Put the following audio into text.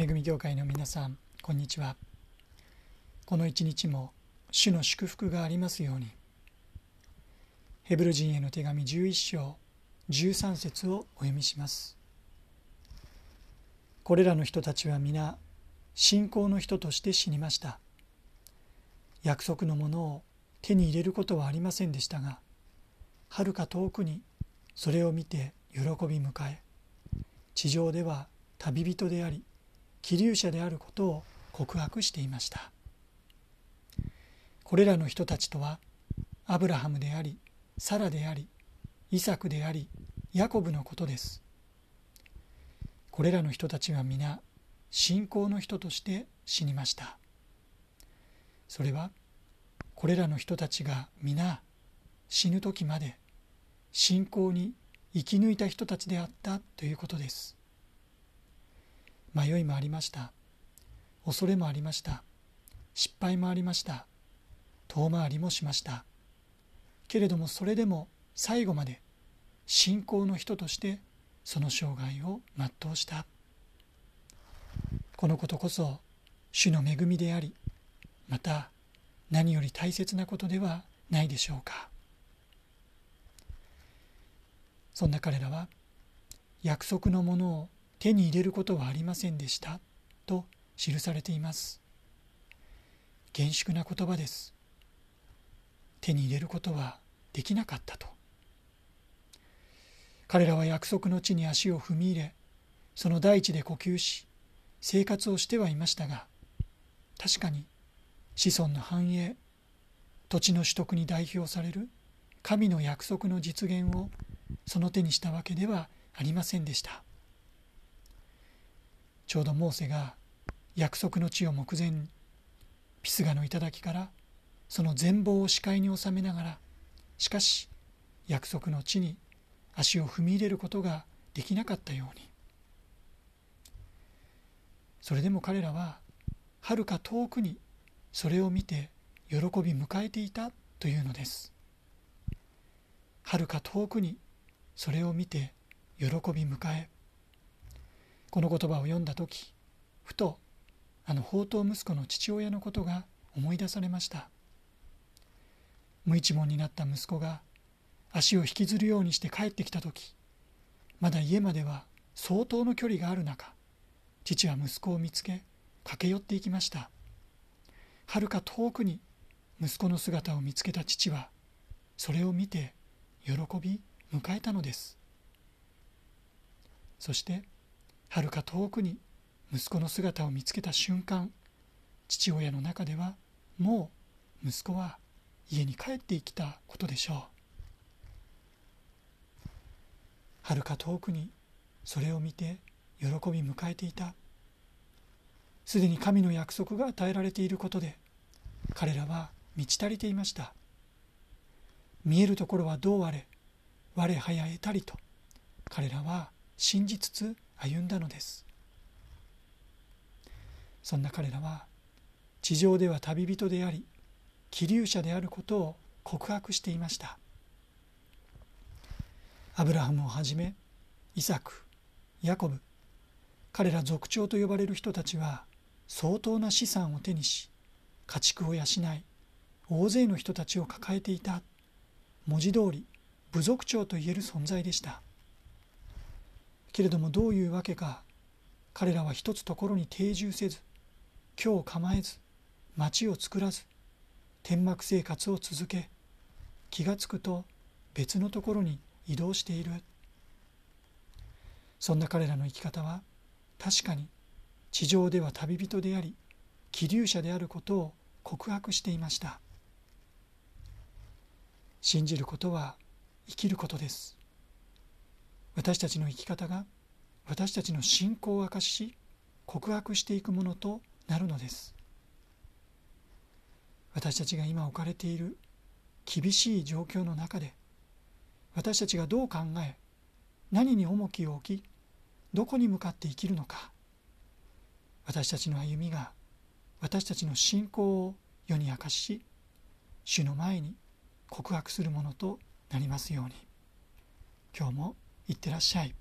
恵み教会の皆さんこんにちは。この一日も主の祝福がありますように。ヘブル人への手紙11章13節をお読みします。これらの人たちは皆信仰の人として死にました。約束のものを手に入れることはありませんでしたがはるか遠くにそれを見て喜び迎え地上では旅人であり気流者であることを告白していました。これらの人たちとはアブラハムでありサラでありイサクでありヤコブのことです。これらの人たちは皆信仰の人として死にました。それはこれらの人たちが皆死ぬ時まで信仰に生き抜いた人たちであったということです。迷いもありました。恐れもありました。失敗もありました。遠回りもしました。けれどもそれでも最後まで信仰の人としてその生涯を全うした。このことこそ主の恵みでありまた何より大切なことではないでしょうか。そんな彼らは約束のものを手に入れることはありませんでしたと記されています。厳粛な言葉です。手に入れることはできなかったと。彼らは約束の地に足を踏み入れその大地で呼吸し生活をしてはいましたが確かに子孫の繁栄土地の取得に代表される神の約束の実現をその手にしたわけではありませんでした。ちょうどモーセが約束の地を目前にピスガの頂からその全貌を視界に収めながらしかし約束の地に足を踏み入れることができなかったように。それでも彼らははるか遠くにそれを見て喜び迎えていたというのです。はるか遠くにそれを見て喜び迎えこの言葉を読んだ時ふとあの宝刀息子の父親のことが思い出されました。無一文になった息子が足を引きずるようにして帰ってきた時まだ家までは相当の距離がある中父は息子を見つけ駆け寄っていきました。はるか遠くに息子の姿を見つけた父はそれを見て喜び迎えたのです。そしてはるか遠くに息子の姿を見つけた瞬間父親の中ではもう息子は家に帰ってきたことでしょう。はるか遠くにそれを見て喜び迎えていた。すでに神の約束が与えられていることで彼らは満ち足りていました。見えるところはどうあれ我はや得たりと彼らは信じつつ歩んだのです。そんな彼らは地上では旅人であり気流者であることを告白していました。アブラハムをはじめイサクヤコブ彼ら族長と呼ばれる人たちは相当な資産を手にし家畜を養い大勢の人たちを抱えていた文字通り部族長といえる存在でした。けれどもどういうわけか彼らは一つところに定住せず今日構えず町を作らず天幕生活を続け気がつくと別のところに移動している。そんな彼らの生き方は確かに地上では旅人であり気流者であることを告白していました。信じることは生きることです。私たちの生き方が私たちの信仰を明かし告白していくものとなるのです。私たちが今置かれている厳しい状況の中で私たちがどう考え何に重きを置きどこに向かって生きるのか。私たちの歩みが私たちの信仰を世に明かし主の前に告白するものとなりますように。今日もいってらっしゃい。